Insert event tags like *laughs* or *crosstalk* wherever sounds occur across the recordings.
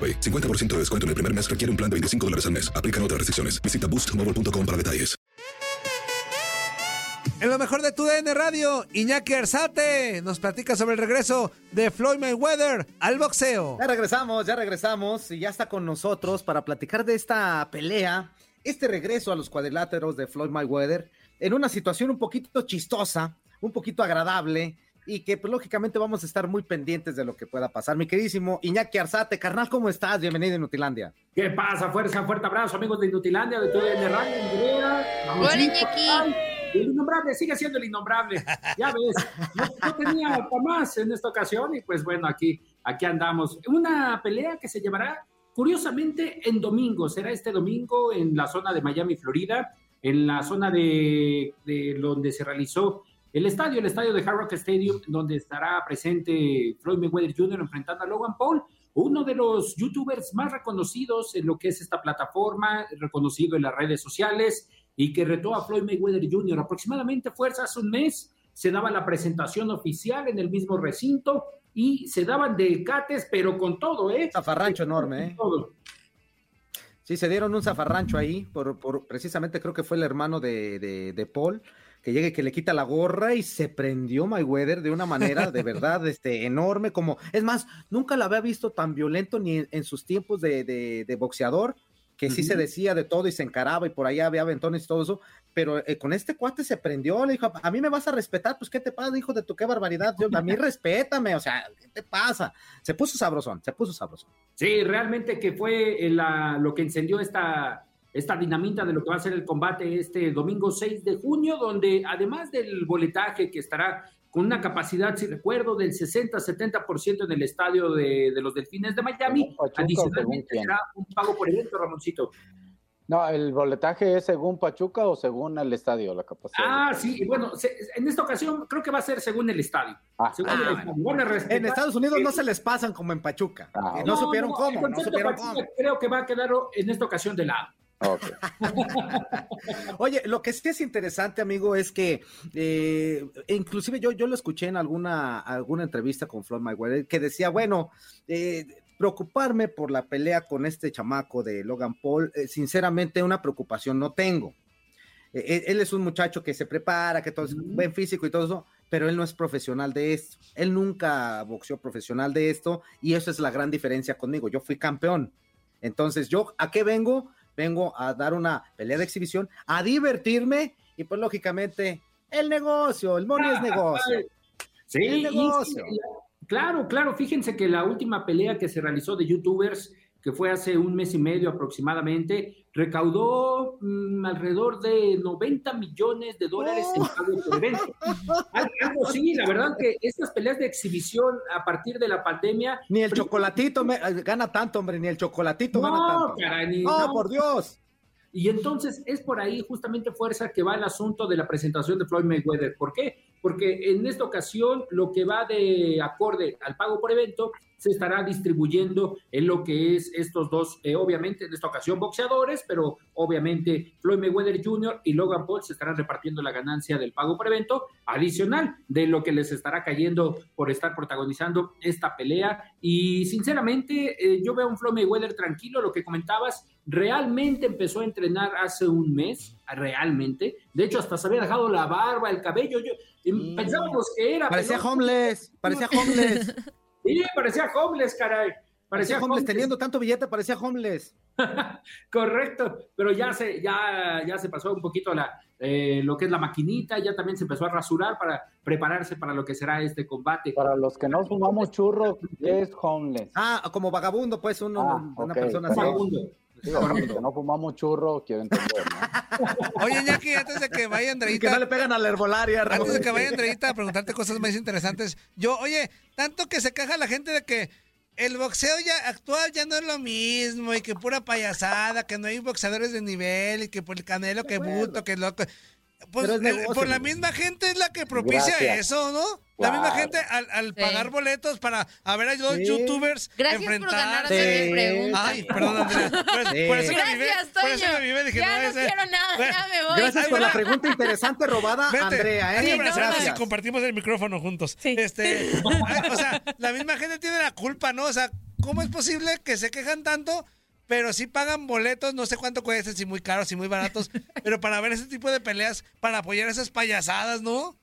AroPay. 50% de descuento en el primer mes requiere un plan de 25 dólares al mes. Aplican otras restricciones. Visita boostmobile.com para detalles. En lo mejor de tu DN Radio, Iñaki Arzate nos platica sobre el regreso de Floyd Mayweather al boxeo. Ya regresamos, ya regresamos y ya está con nosotros para platicar de esta pelea, este regreso a los cuadriláteros de Floyd Mayweather en una situación un poquito chistosa, un poquito agradable y que pues, lógicamente vamos a estar muy pendientes de lo que pueda pasar. Mi queridísimo Iñaki Arzate, carnal, ¿cómo estás? Bienvenido a Inutilandia. ¿Qué pasa? Fuerza, fuerte abrazo, amigos de Inutilandia, de todo el Radio, Hola, Iñaki. El innombrable sigue siendo el innombrable. Ya ves, no, tenía para más en esta ocasión y pues bueno, aquí, aquí andamos. Una pelea que se llevará curiosamente en domingo. Será este domingo en la zona de Miami, Florida, en la zona de, de donde se realizó el estadio, el estadio de Hard Rock Stadium, donde estará presente Floyd Mayweather Jr. enfrentando a Logan Paul, uno de los youtubers más reconocidos en lo que es esta plataforma, reconocido en las redes sociales y que retó a Floyd Mayweather Jr. Aproximadamente fuerza hace un mes, se daba la presentación oficial en el mismo recinto y se daban de cates, pero con todo, ¿eh? Zafarrancho enorme, ¿eh? Todo. Sí, se dieron un zafarrancho ahí, por, por precisamente creo que fue el hermano de, de, de Paul que llegue, que le quita la gorra y se prendió Mayweather de una manera de verdad este, enorme, como, es más, nunca la había visto tan violento ni en, sus tiempos de, de, boxeador, que sí se decía de todo y se encaraba y por allá había aventones y todo eso, pero eh, con este cuate se prendió, le dijo, a mí me vas a respetar, pues ¿qué te pasa, hijo de tu qué barbaridad? Yo, a mí respétame, o sea, ¿qué te pasa? Se puso sabrosón, se puso sabrosón. Sí, realmente que fue la, lo que encendió esta esta dinamita de lo que va a ser el combate este domingo 6 de junio, donde además del boletaje que estará con una capacidad, si recuerdo, del 60-70% en el estadio de, los Delfines de Miami, adicionalmente será un pago por evento, Ramoncito. No, el boletaje es según Pachuca o según el estadio, la capacidad. Ah, sí, bueno, en esta ocasión creo que va a ser según el estadio. Ah, en Estados Unidos no se les pasan como en Pachuca. Ah, no, supieron cómo. No supieron cómo. Creo que va a quedar en esta ocasión de lado. *laughs* Oye, lo que sí es interesante, amigo, es que eh, inclusive yo, yo lo escuché en alguna, alguna entrevista con Floyd Mayweather que decía, bueno, eh, preocuparme por la pelea con este chamaco de Logan Paul, eh, sinceramente una preocupación no tengo. él es un muchacho que se prepara, que todo es buen físico y todo eso, pero él no es profesional de esto. Él nunca boxeó profesional de esto y eso es la gran diferencia conmigo. Yo fui campeón. Entonces, ¿yo a qué vengo? Vengo a dar una pelea de exhibición, a divertirme y pues lógicamente el negocio, el money es negocio. Sí, el negocio. claro, claro, fíjense que la última pelea que se realizó de youtubers que fue hace un mes y medio aproximadamente, recaudó mm, alrededor de 90 millones de dólares en pago por evento. Al- *laughs* Algo sí, la verdad que estas peleas de exhibición a partir de la pandemia... Ni el chocolatito me- eh, gana tanto, hombre, ni el chocolatito gana No, tanto. caray, ni- no, no. por Dios. Y entonces es por ahí justamente fuerza que va el asunto de la presentación de Floyd Mayweather. ¿Por qué? Porque en esta ocasión lo que va de acorde al pago por evento se estará distribuyendo en lo que es estos dos, eh, obviamente en esta ocasión boxeadores, pero obviamente Floyd Mayweather Jr. y Logan Paul se estarán repartiendo la ganancia del pago por evento adicional de lo que les estará cayendo por estar protagonizando esta pelea. Y sinceramente eh, yo veo a un Floyd Mayweather tranquilo, lo que comentabas, realmente empezó a entrenar hace un mes, realmente. De hecho, hasta se había dejado la barba, el cabello. Yo, em, Pensábamos que era. Parecía pero- homeless, parecía *laughs* homeless. Sí, parecía homeless, caray. Parecía Parecía homeless, homeless. teniendo tanto billete, parecía homeless. *laughs* Correcto, pero ya se, ya, ya se pasó un poquito la, eh, lo que es la maquinita, ya también se empezó a rasurar para prepararse para lo que será este combate. Para los que no fumamos churro, ¿qué es homeless? Ah, como vagabundo, pues, uno, Ah, una persona así. perdón. Digo, que no fumamos churro, quiero entender, ¿no? Oye, Iñaki, antes de que vaya Andreita. Que no le pegan a la herbolaria, Ramón. Antes de que vaya Andreita a preguntarte cosas más interesantes. Yo, oye, tanto que se caja la gente de que el boxeo ya actual ya no es lo mismo y que pura payasada, que no hay boxeadores de nivel y que por el canelo, que buto, que loco. Pues negocio, por la misma gente es la que propicia Gracias. eso, ¿no? La misma gente al, al Sí. pagar boletos para a ver a dos Sí. youtubers Gracias por enfrentar. ganar hacer mi pregunta. Ay, perdón, Andrea. Por, Sí. por eso me vivé, Gracias, por eso me vivé, dije, Ya no, no ese- quiero nada, Bueno, ya me voy. Gracias por la pregunta interesante robada, Vete, Andrea, ¿eh? abrazarnos y Gracias. compartimos el micrófono juntos. Este, *laughs* o sea, la misma gente tiene la culpa, ¿no? O sea, ¿cómo es posible que se quejan tanto, pero sí pagan boletos, no sé cuánto cuestan, si muy caros, si muy baratos, *laughs* pero para ver ese tipo de peleas, para apoyar esas payasadas, ¿no?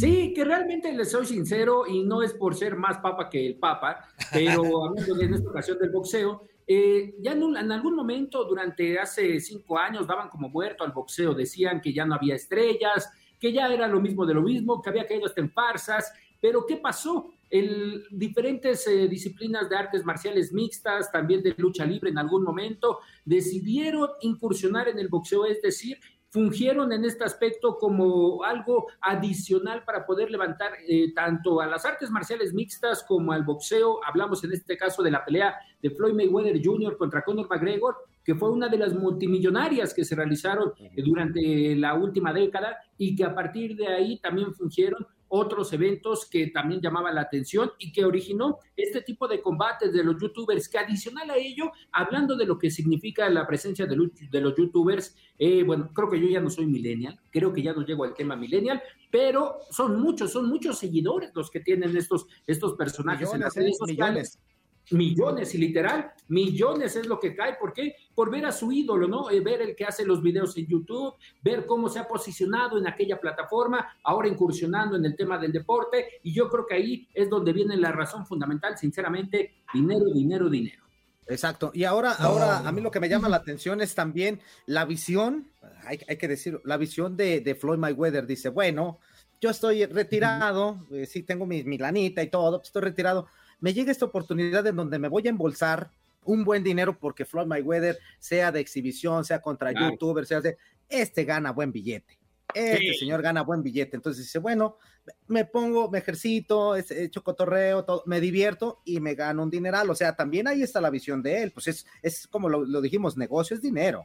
Sí, que realmente les soy sincero y no es por ser más papa que el papa, pero *laughs* hablando en esta ocasión del boxeo, eh, ya en, un- en algún momento durante hace cinco años daban como muerto al boxeo, decían que ya no había estrellas, que ya era lo mismo de lo mismo, que había caído hasta en farsas, pero ¿qué pasó? El, diferentes eh, disciplinas de artes marciales mixtas, también de lucha libre en algún momento, decidieron incursionar en el boxeo, es decir, fungieron en este aspecto como algo adicional para poder levantar eh, tanto a las artes marciales mixtas como al boxeo. Hablamos en este caso de la pelea de Floyd Mayweather Jr. contra Conor McGregor, que fue una de las multimillonarias que se realizaron eh, durante la última década y que a partir de ahí también fungieron otros eventos que también llamaban la atención y que originó este tipo de combates de los youtubers, que adicional a ello, hablando de lo que significa la presencia de, lu- de los youtubers, eh, bueno, creo que yo ya no soy millennial, creo que ya no llego al tema millennial, pero son muchos, son muchos seguidores los que tienen estos, estos personajes en las redes ¿eh? sociales. Millones. Millones, y literal, millones es lo que cae. ¿Por qué? Por ver a su ídolo, ¿no? Eh, ver el que hace los videos en YouTube, ver cómo se ha posicionado en aquella plataforma, ahora incursionando en el tema del deporte. Y yo creo que ahí es donde viene la razón fundamental, sinceramente, dinero, dinero, dinero. Exacto. Y ahora, ahora a mí lo que me llama la atención es también la visión, hay, hay que decir, la visión de, de Floyd Mayweather. Dice, bueno, yo estoy retirado, eh, sí tengo mi, mi lanita y todo, pues, estoy retirado. Me llega esta oportunidad en donde me voy a embolsar un buen dinero porque Floyd Mayweather, sea de exhibición, sea contra Claro. youtubers, sea de, este gana buen billete. Este Sí. señor gana buen billete. Entonces dice, bueno, me pongo, me ejercito, echo cotorreo, todo, me divierto y me gano un dineral. O sea, también ahí está la visión de él. Pues es, es como lo, lo dijimos, negocio es dinero.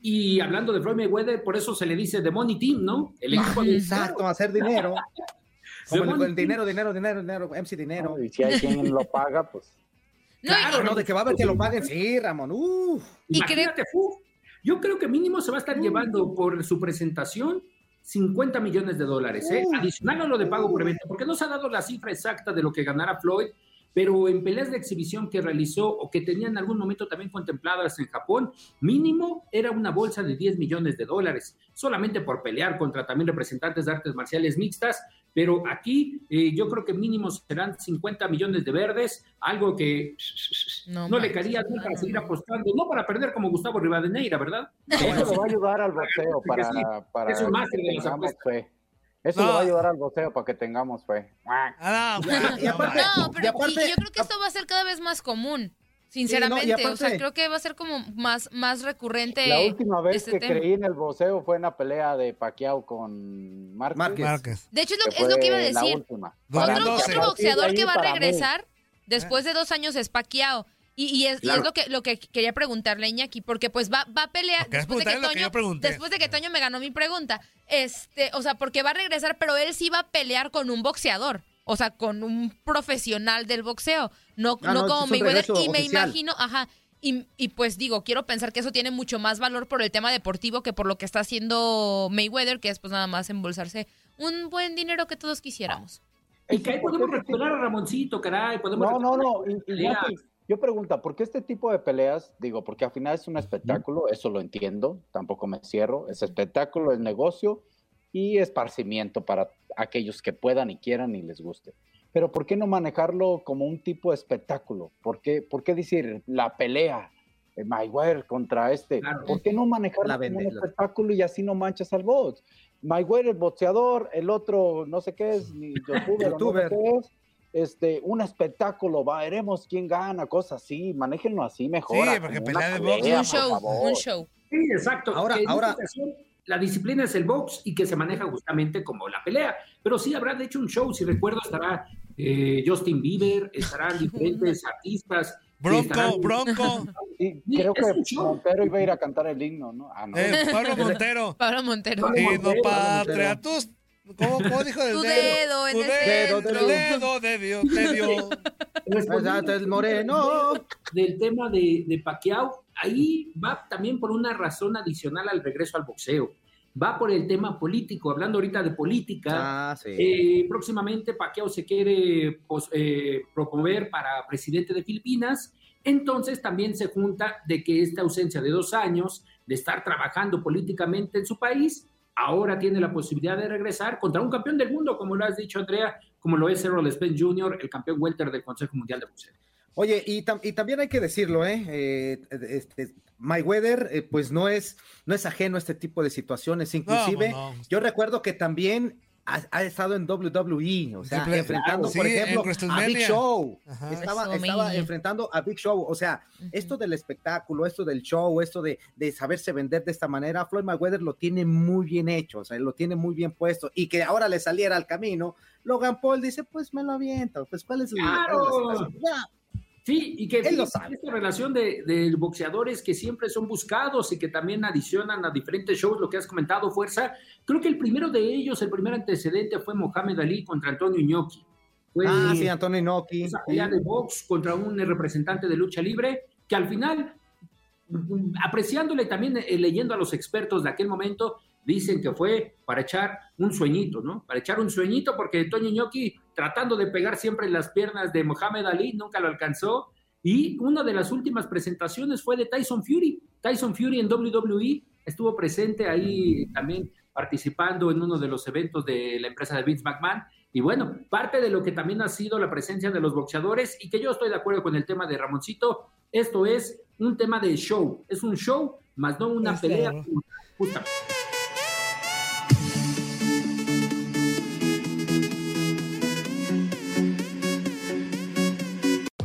Y hablando de Floyd Mayweather, por eso se le dice The Money Team, ¿no? El equipo de Exacto, hacer dinero. *laughs* Como el, dinero, dinero, dinero, dinero, MC dinero. Y si hay quien lo paga, pues. *laughs* Claro, no, de que va a haber que lo paguen, sí, Ramón. Uf. Imagínate, fu, yo creo que mínimo se va a estar llevando por su presentación 50 millones de dólares, ¿eh? adicional a lo de pago por evento, porque no se ha dado la cifra exacta de lo que ganará Floyd, pero en peleas de exhibición que realizó o que tenía en algún momento también contempladas en Japón, mínimo era una bolsa de 10 millones de dólares, solamente por pelear contra también representantes de artes marciales mixtas, pero aquí eh, yo creo que mínimo serán 50 millones de verdes, algo que no, le caería no, para seguir apostando, no para perder como Gustavo Rivadeneira, ¿verdad? Eso le va a ayudar al boxeo para, para, es un máster de las apuestas. Eso no. le va a ayudar al boxeo para que tengamos fe. Ah, no, y aparte, no, pero y aparte, y yo creo que esto va a ser cada vez más común. Sinceramente, sí, no, aparte, o sea, creo que va a ser como más, más recurrente. La última vez este que tema. creí en el boxeo fue en la pelea de Pacquiao con Márquez. Márquez. De hecho, es lo, es lo, que iba a decir. Otro, otro boxeador que va a regresar después de dos años es Pacquiao. Y, y, es, claro. y, es, lo que lo que quería preguntarle a Iñaki, porque pues va, va a pelear después de, que Toño, que después de que Toño me ganó mi pregunta. Este, o sea, porque va a regresar, pero él sí va a pelear con un boxeador. O sea, con un profesional del boxeo. No, ah, no, no como Mayweather. Y me imagino, ajá. Y, y, pues digo, quiero pensar que eso tiene mucho más valor por el tema deportivo que por lo que está haciendo Mayweather, que es pues nada más embolsarse un buen dinero que todos quisiéramos. Y que ahí podemos recuperar a Ramoncito, caray. Podemos no, no, no. Yo pregunto, ¿por qué este tipo de peleas? Digo, porque al final es un espectáculo, eso lo entiendo, tampoco me cierro, es espectáculo, es negocio y esparcimiento para aquellos que puedan y quieran y les guste. Pero ¿por qué no manejarlo como un tipo de espectáculo? ¿Por qué, por qué decir la pelea, eh, Mayweather contra este? Claro. ¿Por qué no manejarlo como un espectáculo y así no manchas al box? Mayweather, el boxeador, el otro no sé qué es, ni *laughs* youtuber, YouTuber. No sé qué es este, un espectáculo, veremos quién gana, cosas así, manéjenlo así mejor. Sí, porque pelea de box. Un show, un show. Sí, exacto. Ahora, ahora. La disciplina es el box y que se maneja justamente como la pelea. Pero sí habrá, de hecho, un show. Si recuerdo, estará eh, Justin Bieber, estarán *laughs* diferentes artistas. Bronco, estarán... Bronco. Sí, creo que Montero iba a ir a cantar el himno, ¿no? Ah, no. Eh, Pablo *laughs* Montero. Pablo Montero. Himno patria, tus ¿Cómo, ¿Cómo, dijo el tu dedo? en tu el dedo, centro. dedo de Dios, de Dios. el moreno. Del tema de, de Pacquiao, ahí va también por una razón adicional al regreso al boxeo. Va por el tema político, hablando ahorita de política. Ah, sí. eh, próximamente Pacquiao se quiere pues, eh, proponer para presidente de Filipinas. Entonces también se junta de que esta ausencia de dos años de estar trabajando políticamente en su país ahora tiene la posibilidad de regresar contra un campeón del mundo, como lo has dicho, Andrea, como lo es Errol Spence Jr., el campeón welter del Consejo Mundial de Boxeo. Oye, y, tam y, también hay que decirlo, ¿eh? eh este, Mayweather, eh, pues no es, no es ajeno a este tipo de situaciones. Inclusive, no, no. yo recuerdo que también ha, ha, estado en WWE, o sea, sí, enfrentando, sí, por ejemplo, a Big Show. Ajá. Estaba, estaba enfrentando a Big Show. O sea, uh -huh. esto del espectáculo, esto del show, esto de, de, saberse vender de esta manera, Floyd Mayweather lo tiene muy bien hecho, o sea, lo tiene muy bien puesto. Y que ahora le saliera al camino, Logan Paul dice, pues me lo aviento. Pues, ¿cuál es el. Claro. Sí, y que Él lo sabe. esta relación de, de, boxeadores que siempre son buscados y que también adicionan a diferentes shows, lo que has comentado, Fuerza. Creo que el primero de ellos, el primer antecedente fue Mohamed Ali contra Antonio Inoki. Fue ah, sí, Antonio Inoki. Esa pelea de box contra un representante de lucha libre que al final, apreciándole también, eh, leyendo a los expertos de aquel momento, dicen que fue para echar un sueñito, ¿no? Para echar un sueñito porque Toño Inoki tratando de pegar siempre en las piernas de Mohamed Ali, nunca lo alcanzó. Y una de las últimas presentaciones fue de Tyson Fury. Tyson Fury en WWE estuvo presente ahí también participando en uno de los eventos de la empresa de Vince McMahon. Y bueno, parte de lo que también ha sido la presencia de los boxeadores y que yo estoy de acuerdo con el tema de Ramoncito, esto es un tema de show, es un show, más no una pelea. Justamente.